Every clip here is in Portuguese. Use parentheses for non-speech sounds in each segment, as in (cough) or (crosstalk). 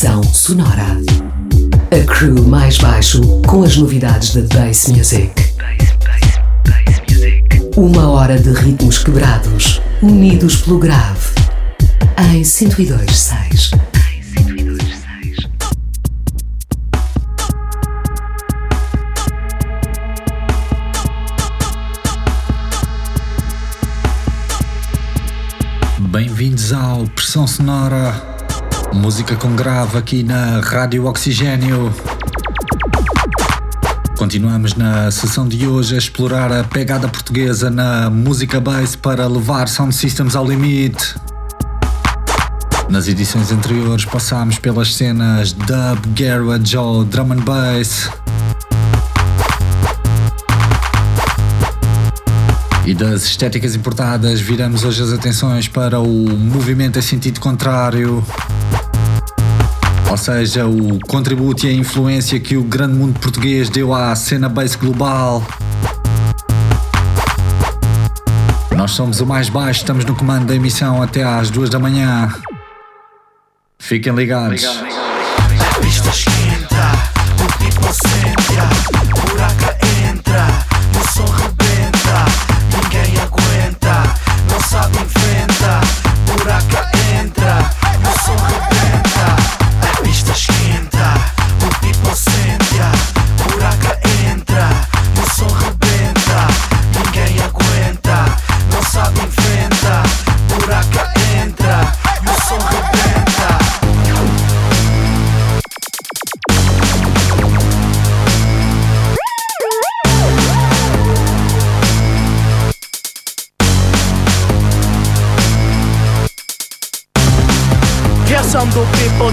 Estação Sonora. A crew mais baixo com as novidades da Bass Music. Uma hora de ritmos quebrados, unidos pelo grave. Em 102.6. Bem-vindos ao Pressão Sonora, música com grave aqui na Rádio Oxigênio. Continuamos na sessão de hoje a explorar a pegada portuguesa na música bass para levar sound systems ao limite. Nas edições anteriores passámos pelas cenas dub, garage ou drum and bass. E das estéticas importadas, viramos hoje as atenções para o movimento em sentido contrário. Ou seja, o contributo e a influência que o grande mundo português deu à cena bass global. Nós somos o mais baixo, estamos no comando da emissão até às duas da manhã. Fiquem ligados.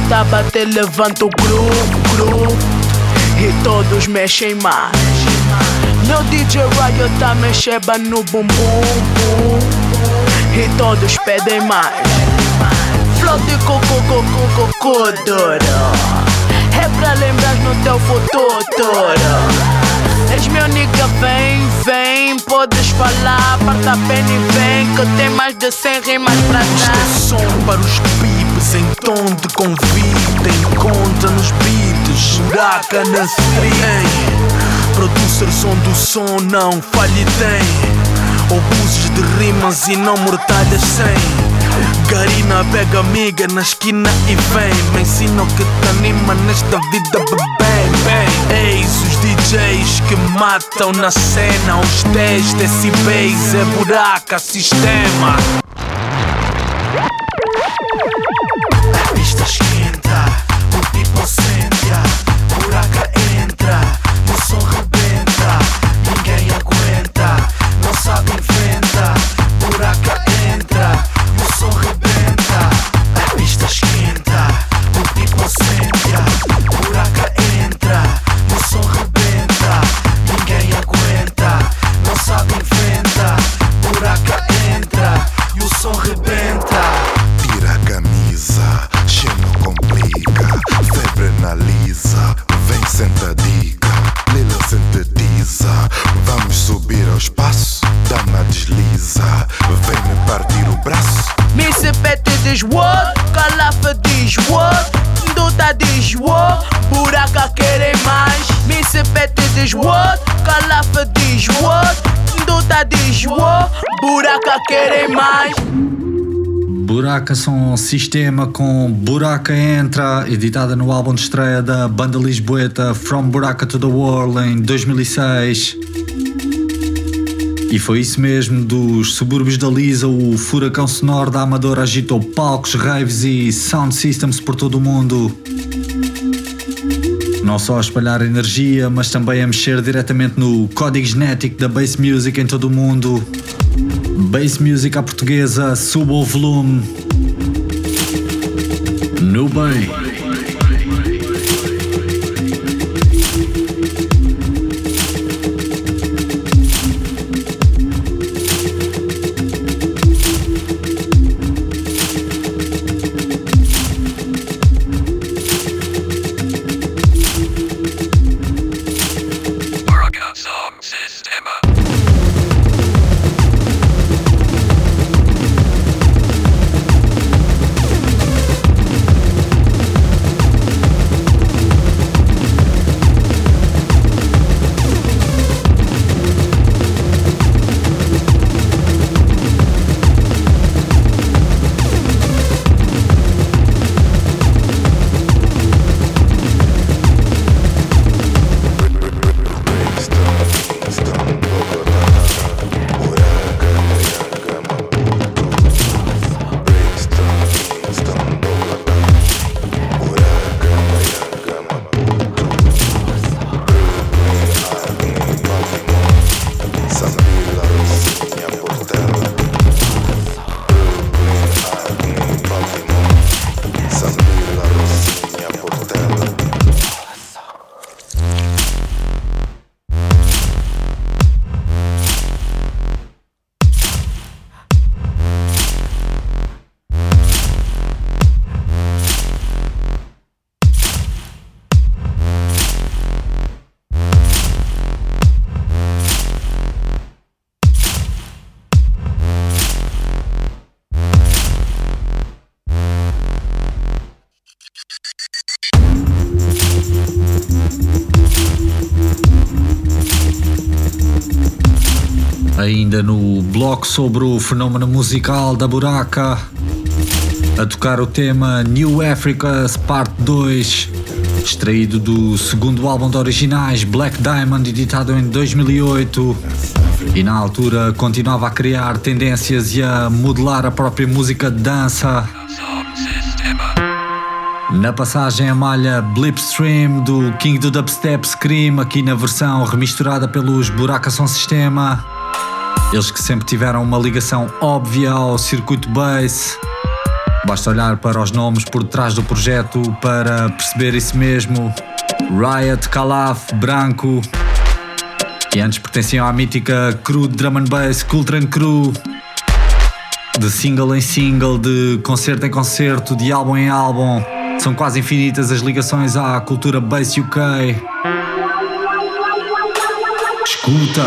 Tá bater, levanta o grupo, grupo E todos mexem mais. Meu DJ Riot tá mexendo no bumbum, bum E todos pedem mais. Flow de coco, coco, coco, duro É pra lembrar no teu futuro. És meu nigga, vem, vem, podes falar, aparta a pena e vem, que tem mais de 100 rimas pra dar. som para os pipes em tom de convite, encontra nos beats, buraca na street. Producer som do som, não falhe tem, obusos de rimas e não mortalhas sem. Garina pega amiga na esquina e vem. Me ensina o que te anima nesta vida, bem. Eis os DJs que matam na cena. Os 10 decibéis é buraca, sistema A Buraca querem mais. Buraca Som Sistema com Buraca Entra, editada no álbum de estreia da banda lisboeta From Buraca to the World em 2006. E foi isso mesmo, dos subúrbios da Lisa, o furacão sonoro da Amadora agitou palcos, raves e sound systems por todo o mundo. Não só a espalhar energia, mas também a mexer diretamente no código genético da bass music em todo o mundo. Bass Music à portuguesa, suba o volume. No bem. Ainda no bloco sobre o fenómeno musical da buraca, a tocar o tema New Africa's Part 2, extraído do segundo álbum de originais Black Diamond, editado em 2008. E na altura continuava a criar tendências e a modelar a própria música de dança. Na passagem a malha Blipstream do King do Dubstep Scream, aqui na versão remisturada pelos Buraca Som Sistema. Eles que sempre tiveram uma ligação óbvia ao circuito bass. Basta olhar para os nomes por trás do projeto para perceber isso mesmo. Riot, Calaf, Branco. E antes pertenciam à mítica Crew Drum and Bass, Cultran Crew. De single em single, de concerto em concerto, de álbum em álbum. São quase infinitas as ligações à cultura bass UK. Escuta!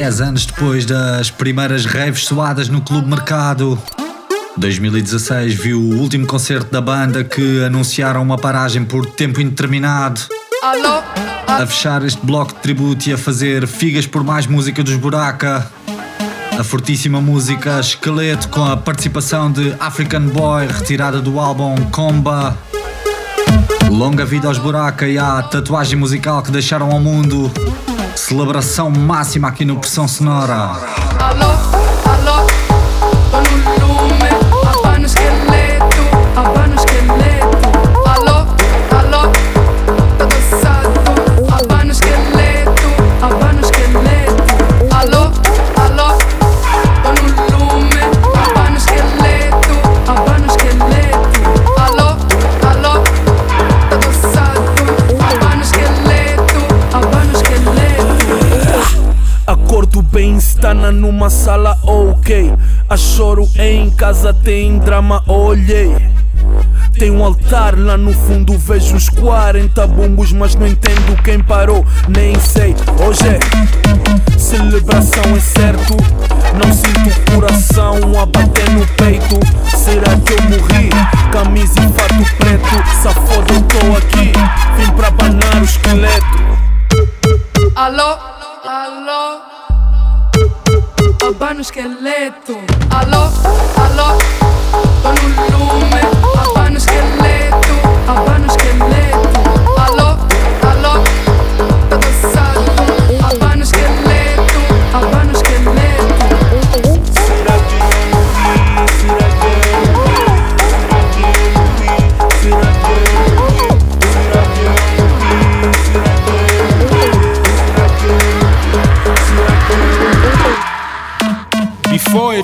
Anos depois das primeiras raves suadas no Clube Mercado. 2016 viu o último concerto da banda que anunciaram uma paragem por tempo indeterminado. Alô? A fechar este bloco de tributo e a fazer figas por mais música dos Buraca. A fortíssima música Esqueleto com a participação de African Boy retirada do álbum Comba. Longa vida aos Buraca e à tatuagem musical que deixaram ao mundo. Celebração máxima aqui no Pressão Sonora. Alô? Numa sala, ok. A choro em casa tem drama, olhei. Tem um altar lá no fundo, vejo uns 40 bumbos, mas não entendo quem parou, nem sei. Hoje é celebração, é certo. Não sinto coração a bater no peito. Será que eu morri? Camisa e fato preto, safoda, eu tô aqui. Vim pra banar o esqueleto. Alô, alô απάνω σκελέτο Αλό, αλό, το λουλούμε, απάνω σκελέτο, απάνω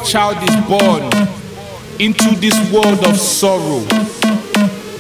child is born into this world of sorrow,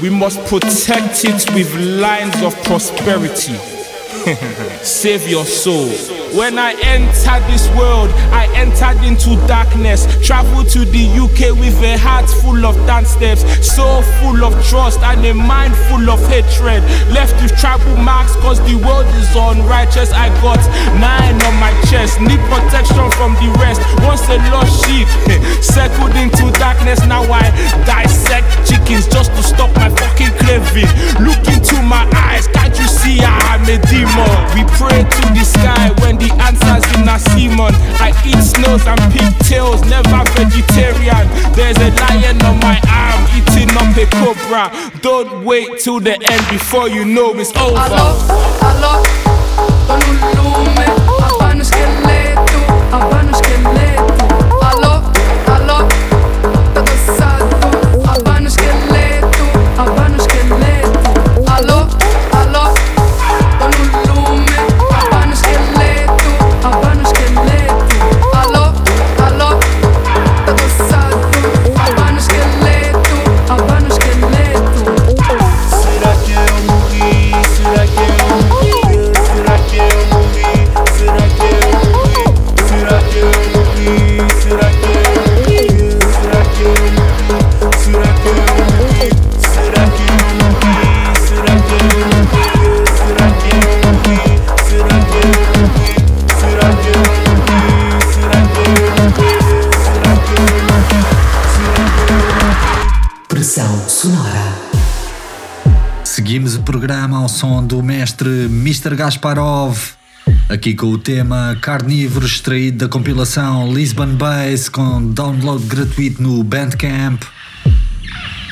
we must protect it with lines of prosperity. (laughs) Save your soul. When I entered this world, I entered into darkness. Traveled to the UK with a heart full of dance steps, so full of trust and a mind full of hatred. Left with tribal marks, cause the world is unrighteous. I got nine on my chest, need protection from the rest. Once a lost sheep, (laughs) circled into darkness, now I dissect chickens just to stop my fucking craving. Look into my eyes, can't you see I'm a demon? We pray to the sky when the answer's in a seaman. I eat snows and pigtails, never vegetarian. There's a lion on my arm eating up a cobra. Don't wait till the end before you know it's over. Allo, allo, con un lume, abbano scheletro, abbano scheletro. Programa ao som do mestre Mr. Gasparov, aqui com o tema Carnívoro extraído da compilação Lisbon Bass com download gratuito no Bandcamp.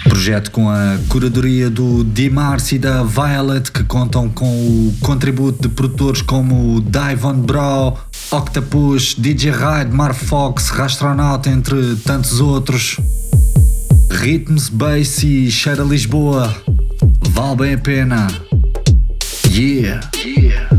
Projeto com a curadoria do Dimars e da Violet que contam com o contributo de produtores como Divon Bro, Octopus, DJ Ride, Mar Fox, Rastronauta, entre tantos outros. Ritmos, bass e cheira Lisboa. Vale bem a pena. Yeah. Yeah. Yeah.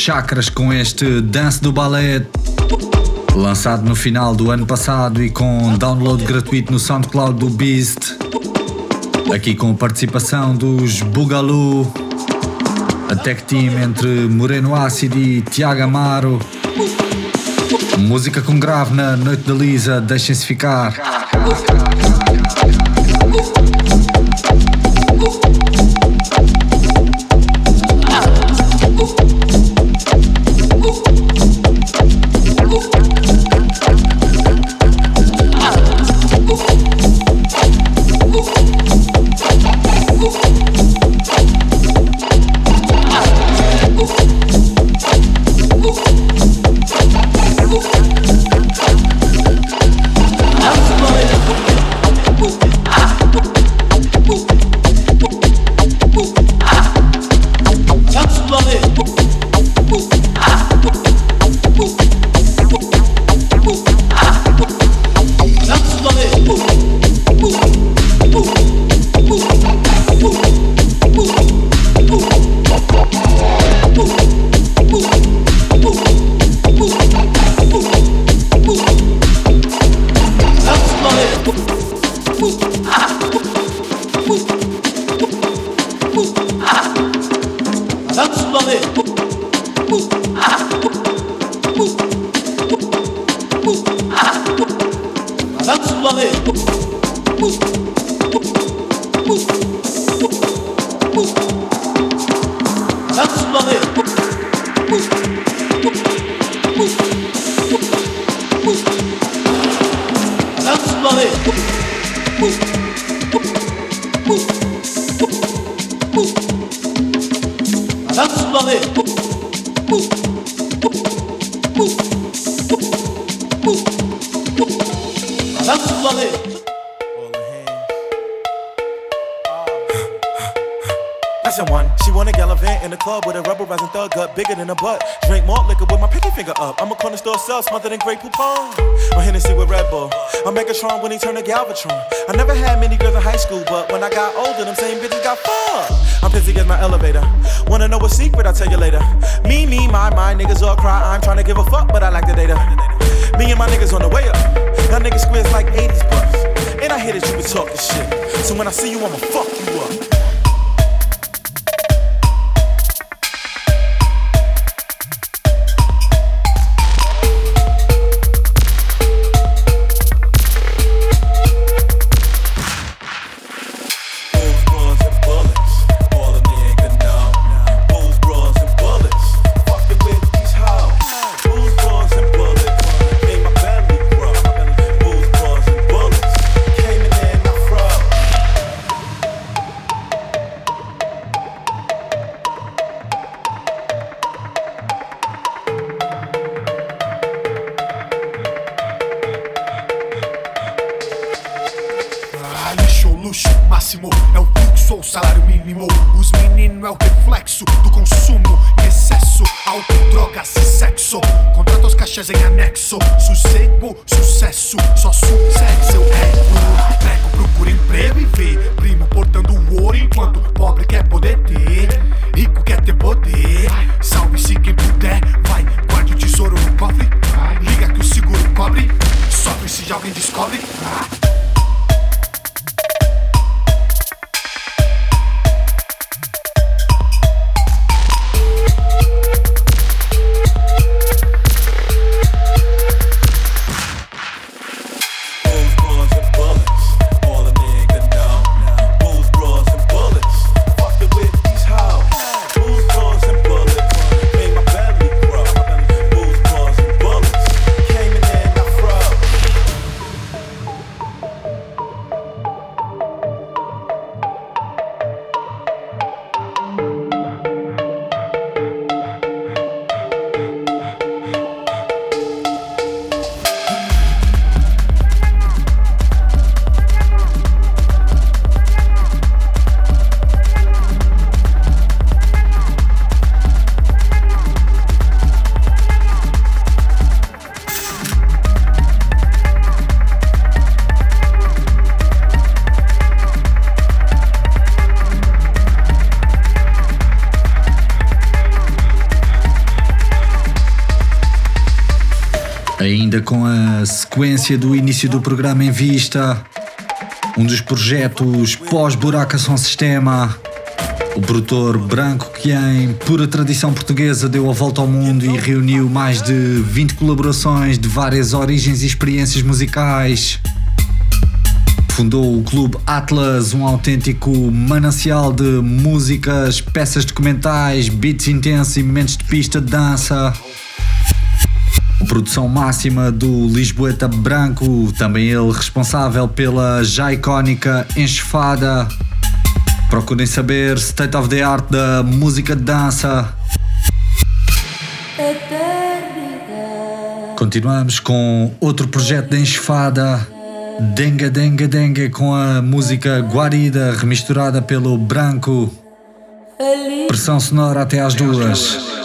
Chakras com este Dance do Ballet, lançado no final do ano passado e com download gratuito no SoundCloud do Beast. Aqui com a participação dos Bugalu, a tech team entre Moreno Ácido e Tiago Amaro. Música com grave na Noite da Lisa, deixem-se ficar. Smothered a butt. Drink Or liquor with my pinky finger up. I'ma corner store cell, smothered in great coupon. We're hitting sea with Red Bull. Or Megatron when he turned to Galvatron. I never had many girls in high school, but when I got older, them same bitches got fucked. I'm pissy as my elevator. Wanna know a secret? I'll tell you later. Me, me, my, my niggas all cry. I'm trying to give a fuck, but I like the data. Me and my niggas on the way up. Y'all niggas squares like 80s bucks. And I hear that you be talking shit. So when I see you, I'ma fuck you up. Sequência do início do programa em vista, um dos projetos pós-buraca som sistema, o produtor branco que em pura tradição portuguesa deu a volta ao mundo e reuniu mais de 20 colaborações de várias origens e experiências musicais. Fundou o Clube Atlas, um autêntico manancial de músicas, peças documentais, beats intensos e momentos de pista de dança. Produção máxima do Lisboeta Branco, também ele responsável pela já icónica Enchefada. Procurem saber State of the Art da música de dança. Continuamos com outro projeto de Enchefada. Denga Denga Denga com a música Guarida remisturada pelo Branco. Pressão sonora até às duas.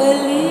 believe.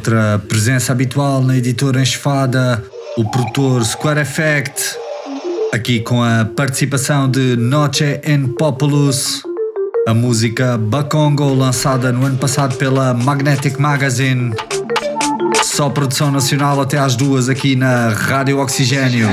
Outra presença habitual na editora Enxofada, o produtor Square Effect, aqui com a participação de Noche en Populus, a música Bakongo lançada no ano passado pela Magnetic Magazine. Só produção nacional até às duas aqui na Rádio Oxigênio.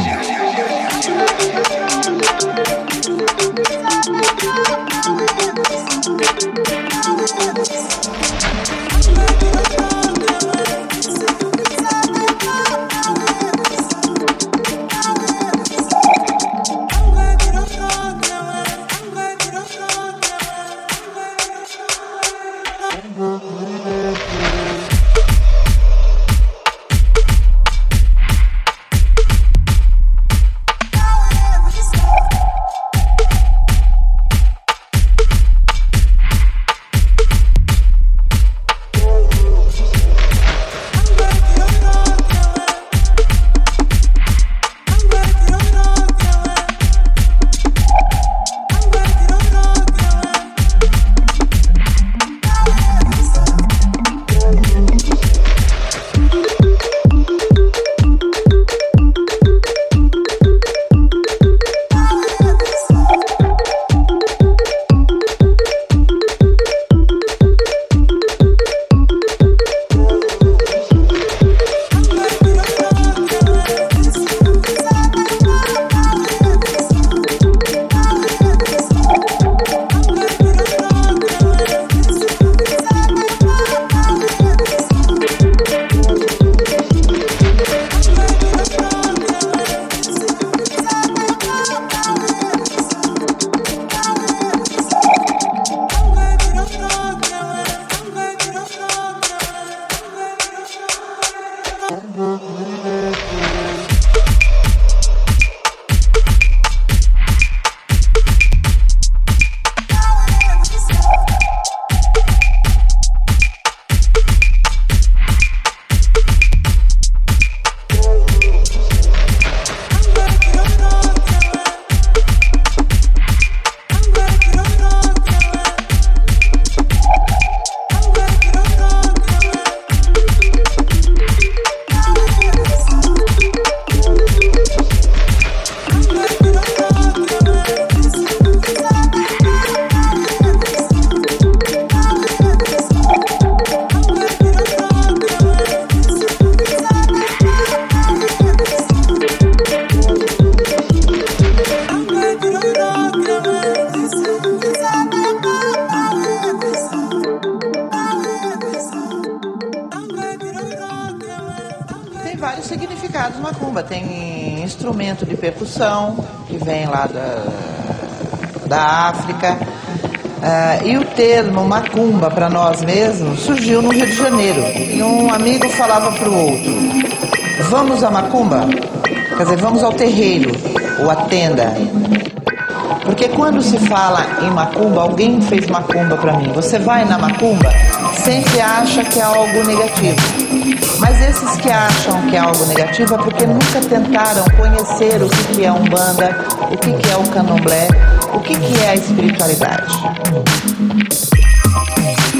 Macumba para nós mesmos surgiu no Rio de Janeiro. E um amigo falava para o outro: Vamos à macumba? Quer dizer, vamos ao terreiro ou à tenda. Porque quando se fala em macumba, alguém fez macumba para mim. Você vai na macumba, sempre acha que é algo negativo. Mas esses que acham que é algo negativo é porque nunca tentaram conhecer o que é Umbanda, o que é o Candomblé, o que é a espiritualidade. Yeah.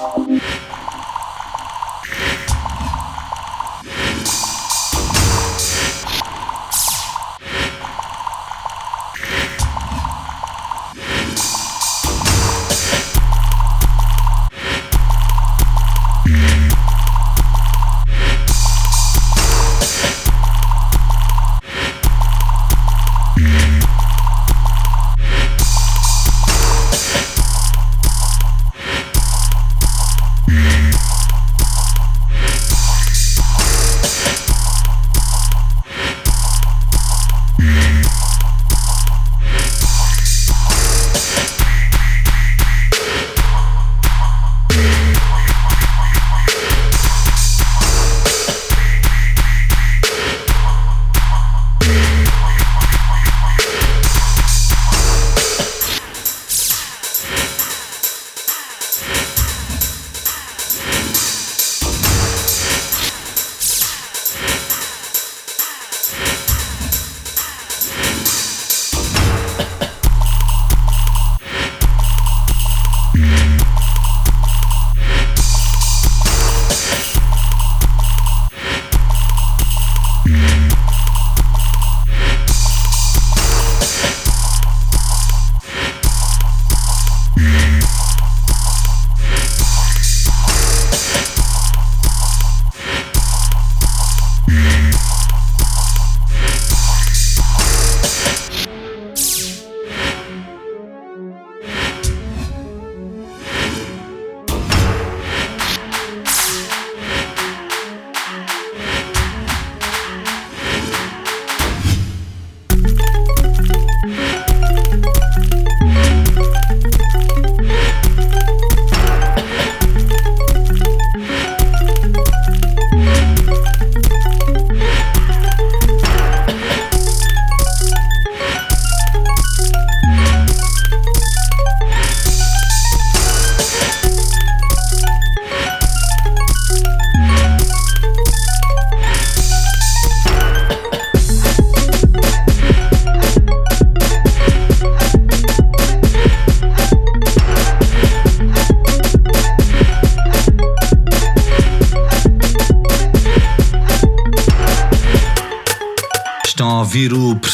ありがとう。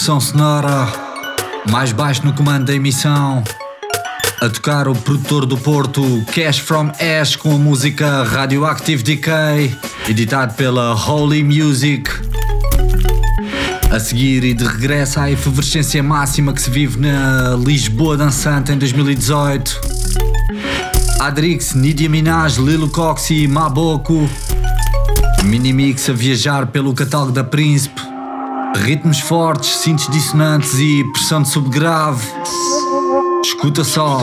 Ouvir o Pressão Sonora, mais baixo no comando da emissão. A tocar o produtor do Porto, Cash from Ash, com a música Radioactive Decay, editado pela Holy Music. A seguir e de regresso à efervescência máxima que se vive na Lisboa Dançante em 2018. Adrix, Nidia Minaj, Lilo Cox e Maboko. Minimix a viajar pelo catálogo da Príncipe. Ritmos fortes, cintos dissonantes e pressão de subgrave. Escuta só.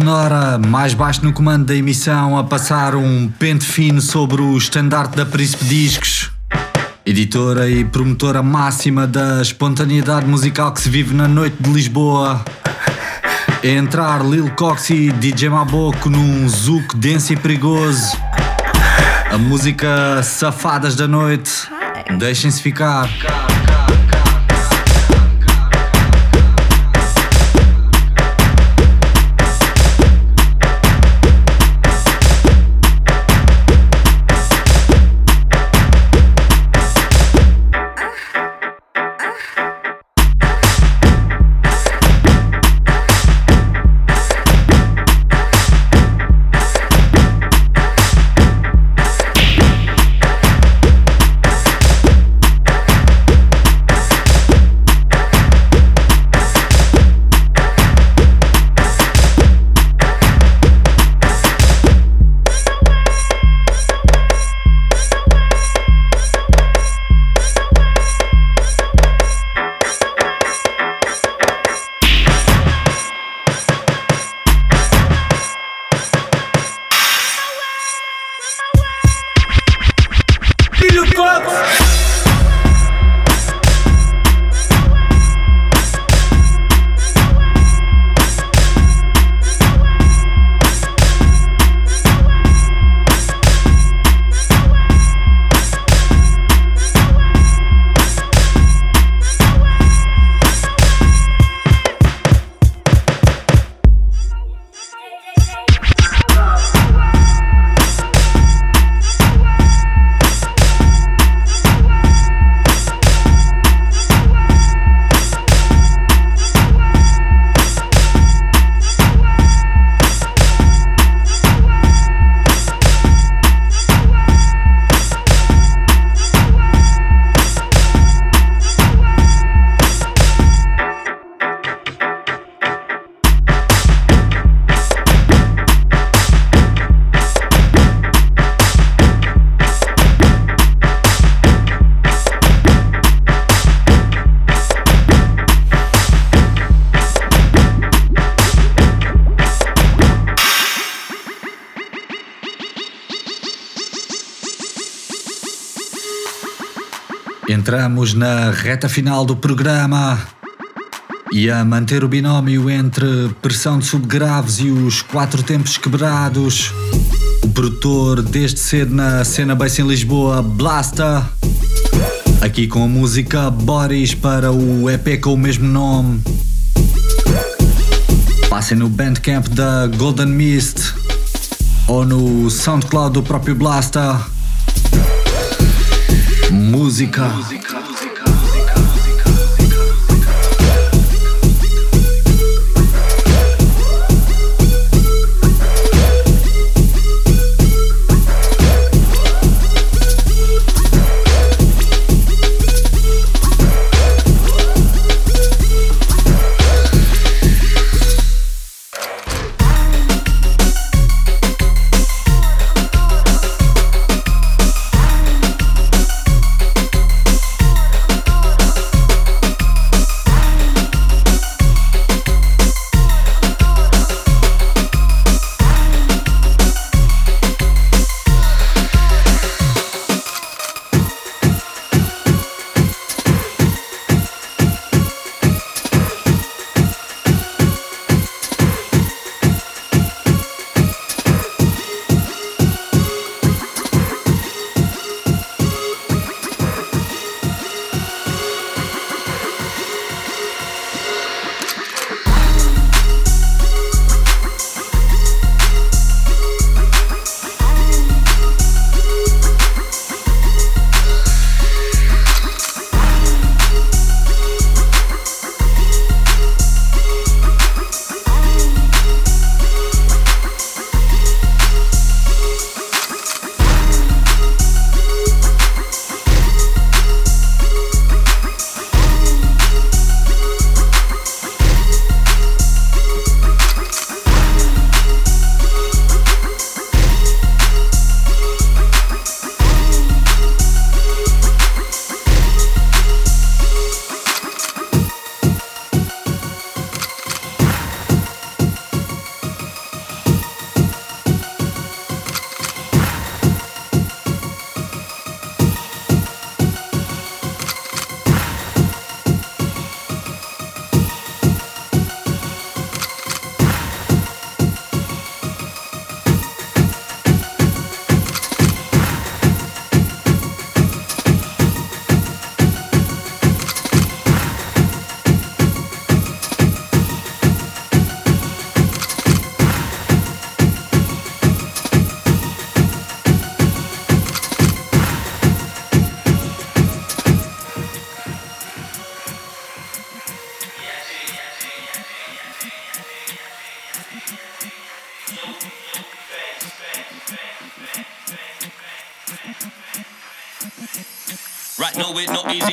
Sonora mais baixo no comando da emissão a passar um pente fino sobre o estandarte da Príncipe Discos. Editora e promotora máxima da espontaneidade musical que se vive na noite de Lisboa. Entrar Lil Cox e DJ Maboco num zuco denso e perigoso. A música Safadas da Noite. Deixem-se ficar. Entramos na reta final do programa e a manter o binómio entre pressão de subgraves e os quatro tempos quebrados. O produtor desde cedo na cena base em Lisboa, Blasta. Aqui com a música Boris para o EP com o mesmo nome. Passem no Bandcamp da Golden Mist ou no SoundCloud do próprio Blasta música. música.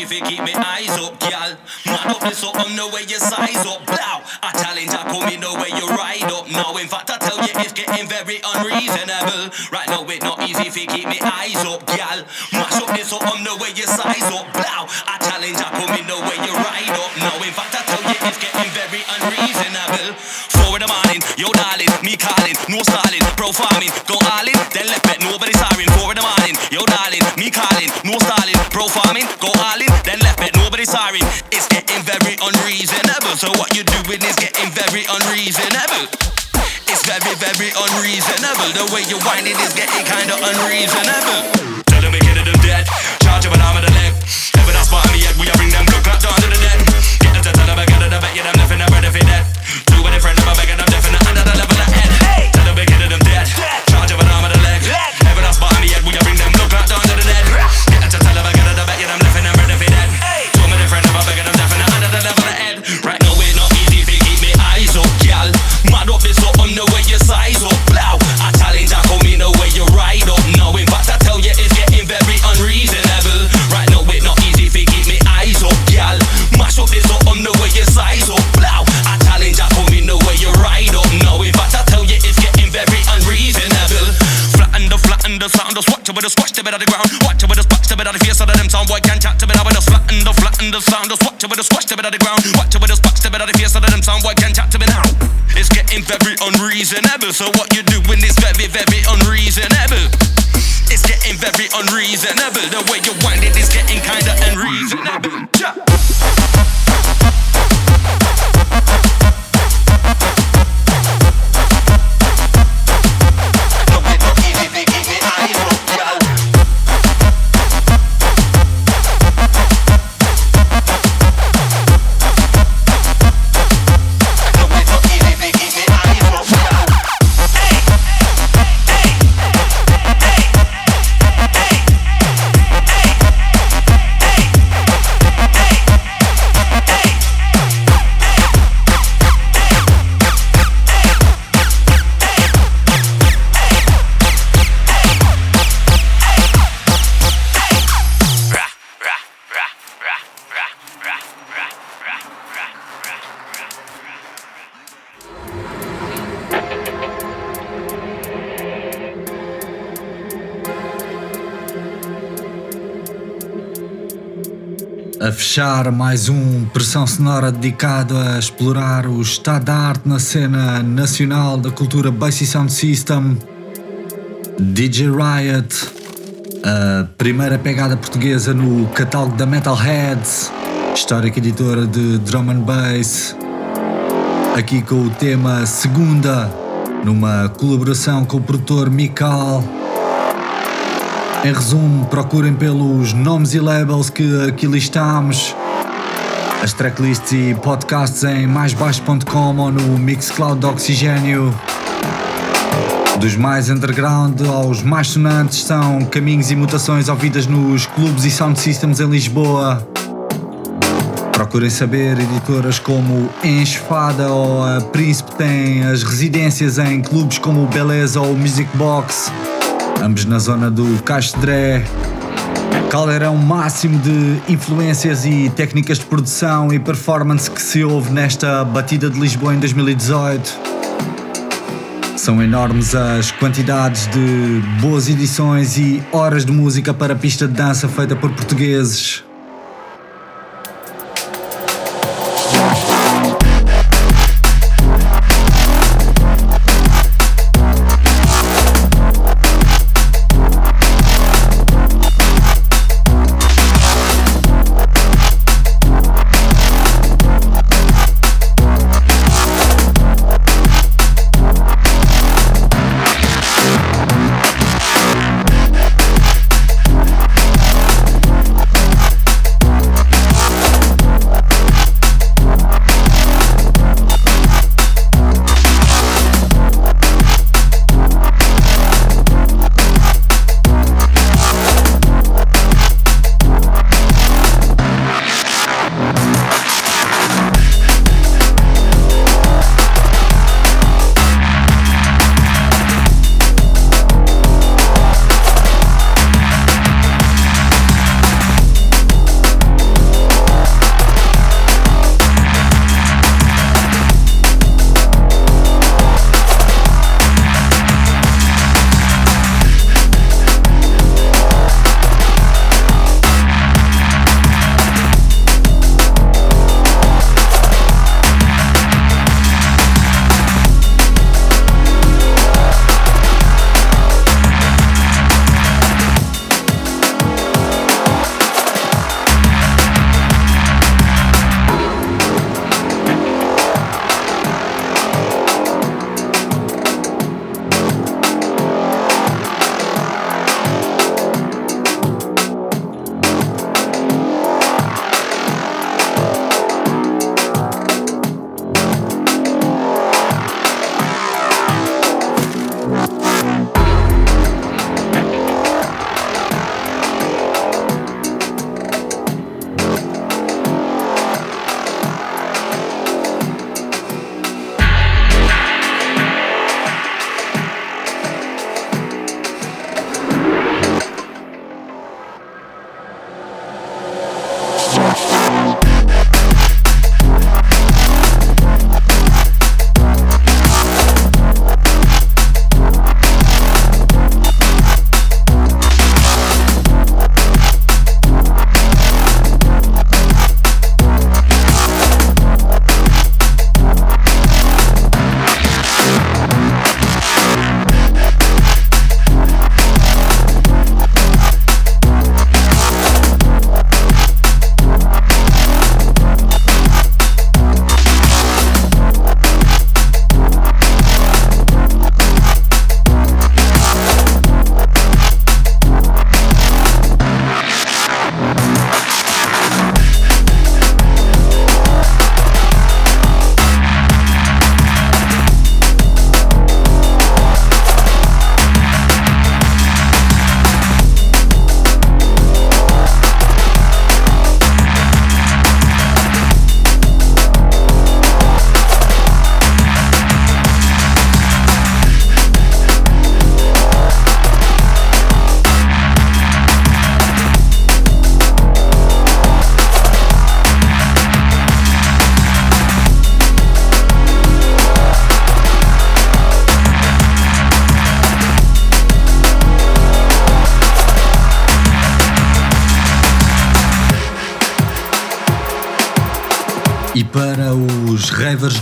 If you keep me eyes up, gal. Mad up this up on the way you size up. Blow. I challenge I come in the way you ride up. Now in fact I tell you it's getting very unreasonable. Right now it's not easy if you keep me eyes up, gal. Mash up this up on the way you size up. Blow. I challenge I come in the way you ride up. Now in fact I tell you it's getting very unreasonable. Four in the morning, yo darling, me calling, no stalling, pro farming, go all in, then left it, nobody siren. Four in the morning, yo darling, me calling, no stalling, pro farming, go very unreasonable. So what you're doing is getting very unreasonable. It's very, very unreasonable. The way you whine is getting kinda unreasonable. Tell them get them dead. Charge of an arm of the leg. Never that's of me yet. We bring them look up down to the dead. Get them to tell them I got it, I bet you them left in the bread if they dead. Two with a friend of a begging them fechar mais um Pressão Sonora dedicado a explorar o estado da arte na cena nacional da cultura Bass Sound System. DJ Riot, a primeira pegada portuguesa no catálogo da Metalheads, histórica editora de Drum and Bass. Aqui com o tema Segunda, numa colaboração com o produtor Mikal. Em resumo, procurem pelos nomes e labels que aqui listamos. As tracklists e podcasts em maisbaixo.com ou no Mixcloud de Oxigênio. Dos mais underground aos mais sonantes são caminhos e mutações ouvidas nos clubes e sound systems em Lisboa. Procurem saber, editoras como Enchefada ou a Príncipe têm as residências em clubes como o Beleza ou o Music Box ambos na zona do Castro Dré. Caldeirão máximo de influências e técnicas de produção e performance que se houve nesta batida de Lisboa em 2018. São enormes as quantidades de boas edições e horas de música para pista de dança feita por portugueses.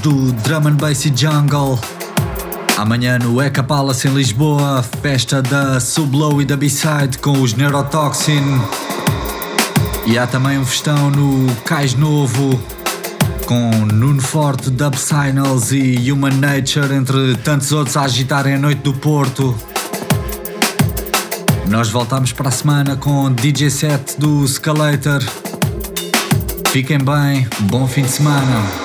Do Drum and Bass e Jungle, amanhã no Eca Palace em Lisboa, festa da Sublow e da B-Side com os Neurotoxin. E há também um festão no Cais Novo com Nuno Forte, Dub Signals e Human Nature, entre tantos outros a agitarem a noite do Porto. Nós voltamos para a semana com DJ set do Scalator. Fiquem bem, bom fim de semana.